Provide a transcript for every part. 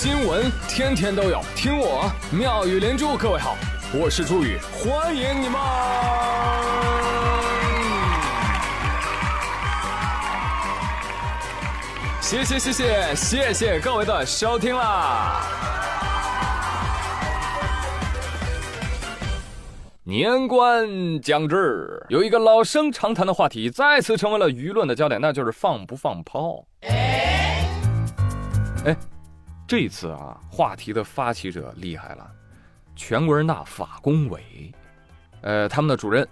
新闻天天都有，听我妙语连珠。各位好，我是朱宇，欢迎你们！谢谢谢谢谢谢各位的收听啦！年关将至，有一个老生常谈的话题再次成为了舆论的焦点，那就是放不放炮。哎，这次啊，话题的发起者厉害了，全国人大法工委，呃，他们的主任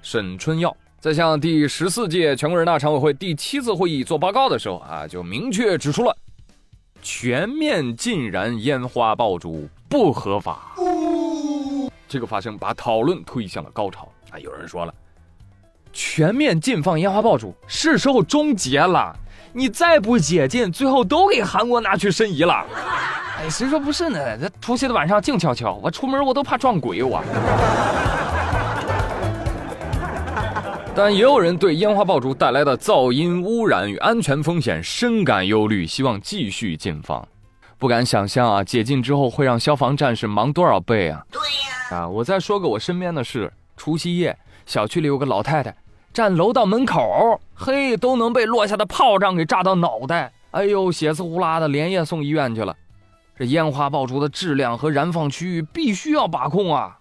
沈春耀在向第十四届全国人大常委会第七次会议做报告的时候啊，就明确指出了全面禁燃烟花爆竹不合法。这个发生把讨论推向了高潮啊！有人说了，全面禁放烟花爆竹是时候终结了。你再不解禁，最后都给韩国拿去申遗了。哎，谁说不是呢？这除夕的晚上静悄悄，我出门我都怕撞鬼我。但也有人对烟花爆竹带来的噪音污染与安全风险深感忧虑，希望继续禁放。不敢想象啊，解禁之后会让消防战士忙多少倍啊！对呀，啊，我再说个我身边的事：除夕夜，小区里有个老太太。站楼道门口，嘿，都能被落下的炮仗给炸到脑袋，哎呦，血丝呼啦的，连夜送医院去了。这烟花爆竹的质量和燃放区域必须要把控啊！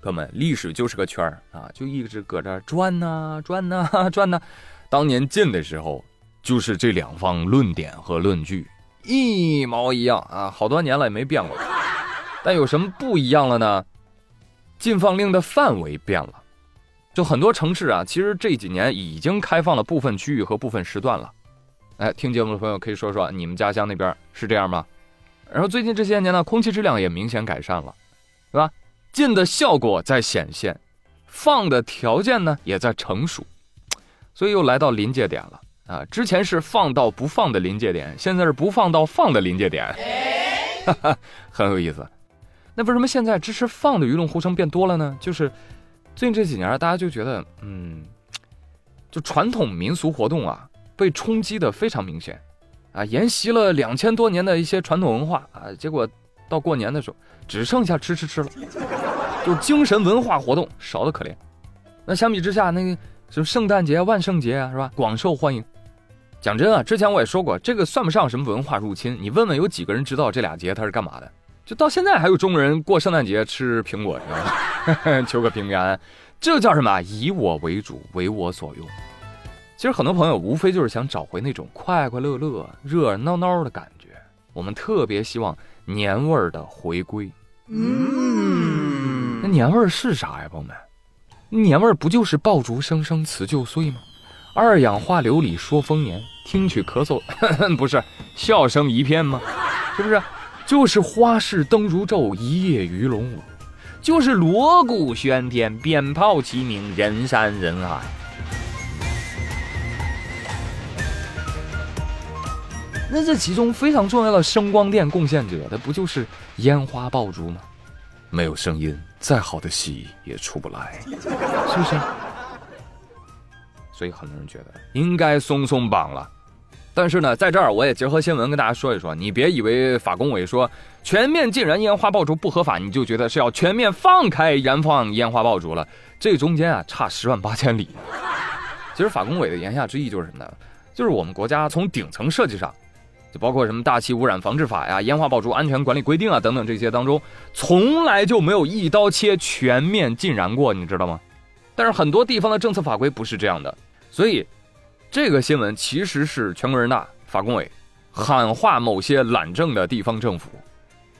哥们，历史就是个圈儿啊，就一直搁这转呐转呐 转呐。当年禁的时候，就是这两方论点和论据一毛一样啊，好多年了也没变过。但有什么不一样了呢？禁放令的范围变了。就很多城市啊，其实这几年已经开放了部分区域和部分时段了。哎，听节目的朋友可以说说你们家乡那边是这样吗？然后最近这些年呢，空气质量也明显改善了，是吧？禁的效果在显现，放的条件呢也在成熟，所以又来到临界点了啊！之前是放到不放的临界点，现在是不放到放的临界点，哈哈，很有意思。那为什么现在支持放的舆论呼声变多了呢？就是。最近这几年，大家就觉得，嗯，就传统民俗活动啊，被冲击的非常明显，啊，沿袭了两千多年的一些传统文化啊，结果到过年的时候，只剩下吃吃吃了，就精神文化活动少的可怜。那相比之下，那个什么圣诞节、万圣节啊，是吧？广受欢迎。讲真啊，之前我也说过，这个算不上什么文化入侵。你问问有几个人知道这俩节它是干嘛的？就到现在还有中国人过圣诞节吃苹果，知道吗？求个平安，这叫什么？以我为主，为我所用。其实很多朋友无非就是想找回那种快快乐乐、热热闹闹的感觉。我们特别希望年味儿的回归。嗯，那年味儿是啥呀，朋友们？年味儿不就是爆竹声声辞旧岁吗？二氧化硫里说丰年，听取咳嗽 不是笑声一片吗？是不是？就是花市灯如昼，一夜鱼龙舞。就是锣鼓喧天，鞭炮齐鸣，人山人海。那这其中非常重要的声光电贡献者，那不就是烟花爆竹吗？没有声音，再好的戏也出不来，是不是？所以很多人觉得应该松松绑了。但是呢，在这儿我也结合新闻跟大家说一说，你别以为法工委说。全面禁燃烟花爆竹不合法，你就觉得是要全面放开燃放烟花爆竹了？这中间啊差十万八千里。其实法工委的言下之意就是什么呢？就是我们国家从顶层设计上，就包括什么大气污染防治法呀、烟花爆竹安全管理规定啊等等这些当中，从来就没有一刀切全面禁燃过，你知道吗？但是很多地方的政策法规不是这样的，所以这个新闻其实是全国人大法工委喊话某些懒政的地方政府。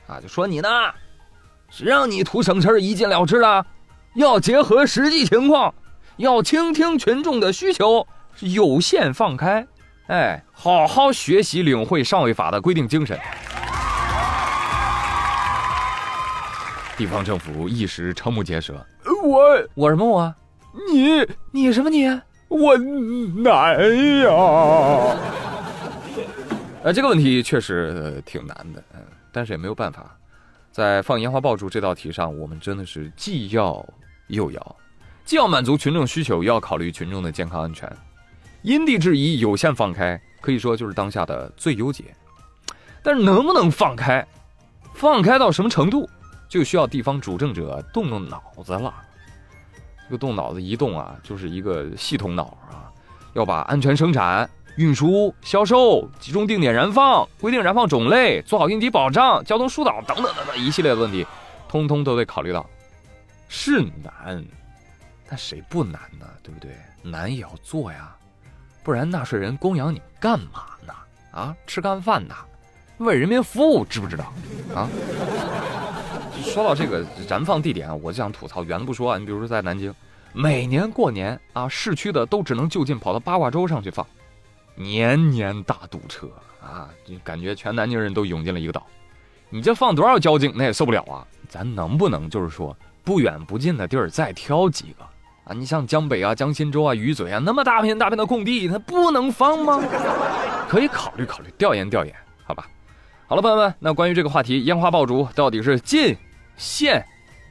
啊，就说你呢，谁让你图省事儿一禁了之了，要结合实际情况，要倾听群众的需求，是有限放开，哎，好好学习领会上位法的规定精神。地方政府一时瞠目结舌，我我什么我？你你什么你？我难呀！呃，这个问题确实挺难的，嗯。但是也没有办法，在放烟花爆竹这道题上，我们真的是既要又要，既要满足群众需求，又要考虑群众的健康安全，因地制宜，有限放开，可以说就是当下的最优解。但是能不能放开？放开到什么程度，就需要地方主政者动动脑子了。这个动脑子一动啊，就是一个系统脑啊，要把安全生产、运输、销售、集中定点燃放、规定燃放种类、做好应急保障、交通疏导等等等等一系列的问题，通通都得考虑到。是难，但谁不难呢？对不对？难也要做呀，不然纳税人供养你干嘛呢？啊，吃干饭呐，为人民服务，知不知道？啊？说到这个燃放地点，我就想吐槽，远的不说啊，你比如说在南京，每年过年啊，市区的都只能就近跑到八卦洲上去放，年年大堵车啊，就感觉全南京人都涌进了一个岛，你这放多少交警那也受不了啊！咱能不能就是说不远不近的地儿再挑几个啊？你像江北啊、江心洲啊、鱼嘴啊，那么大片大片的空地，它不能放吗？可以考虑考虑，调研调研，好吧？好了，朋友们，那关于这个话题，烟花爆竹到底是禁？限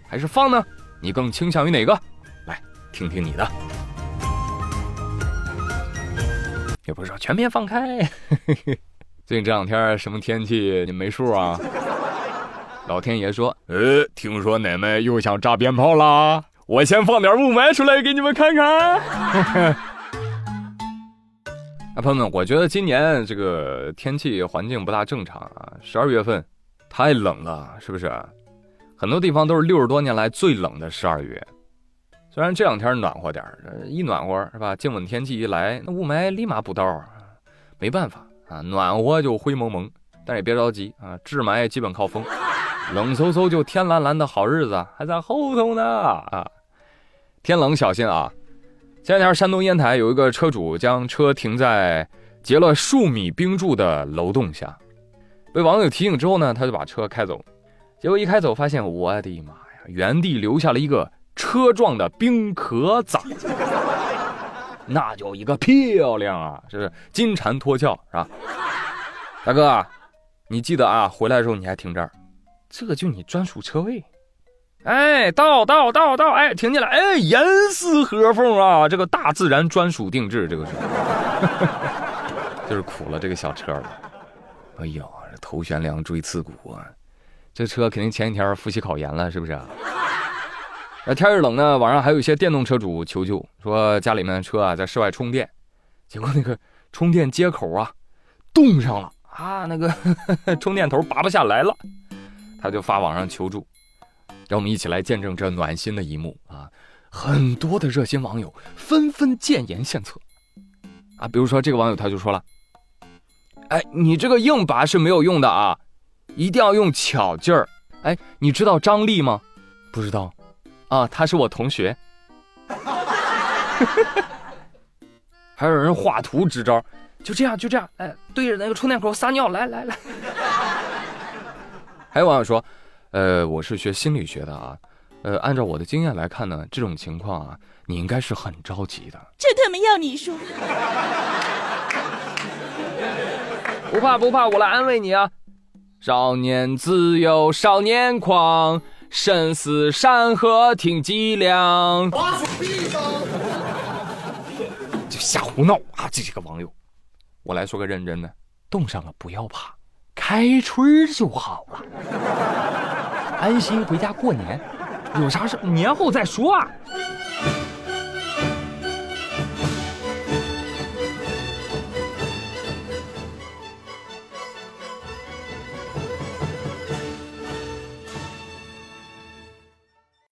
还是放呢？你更倾向于哪个？来听听你的。也不是说全面放开。最近这两天什么天气？你没数啊？老天爷说：“呃，听说奶奶又想炸鞭炮啦，我先放点雾霾出来给你们看看。” 啊，朋友们，我觉得今年这个天气环境不大正常啊，十二月份太冷了，是不是？很多地方都是六十多年来最冷的十二月，虽然这两天暖和点一暖和是吧？静稳天气一来，那雾霾立马补刀，没办法啊，暖和就灰蒙蒙，但也别着急啊，治霾基本靠风，冷飕飕就天蓝蓝的好日子还在后头呢啊！天冷小心啊！前两天山东烟台有一个车主将车停在结了数米冰柱的楼洞下，被网友提醒之后呢，他就把车开走。结果一开走，发现我的妈呀，原地留下了一个车状的冰壳子，那叫一个漂亮啊！这是金蝉脱壳是吧？大哥，你记得啊，回来的时候你还停这儿，这个就你专属车位。哎，到到到到，哎，停进来，哎，严丝合缝啊，这个大自然专属定制，这个是，就是苦了这个小车了。哎呦，这头悬梁，锥刺股啊！这车肯定前几天复习考研了，是不是？那天儿冷呢，网上还有一些电动车主求救，说家里面的车啊在室外充电，结果那个充电接口啊冻上了啊，那个 充电头拔不下来了，他就发网上求助，让我们一起来见证这暖心的一幕啊！很多的热心网友纷纷建言献策啊，比如说这个网友他就说了：“哎，你这个硬拔是没有用的啊。”一定要用巧劲儿，哎，你知道张力吗？不知道，啊，他是我同学。还有人画图支招，就这样就这样，哎，对着那个充电口撒尿，来来来。还有网友说，呃，我是学心理学的啊，呃，按照我的经验来看呢，这种情况啊，你应该是很着急的。这他妈要你说？不怕不怕，我来安慰你啊。少年自有少年狂，深似山河挺脊梁。就瞎胡闹啊！这几个网友，我来说个认真的，冻上了不要怕，开春就好了，安心回家过年，有啥事年后再说。啊。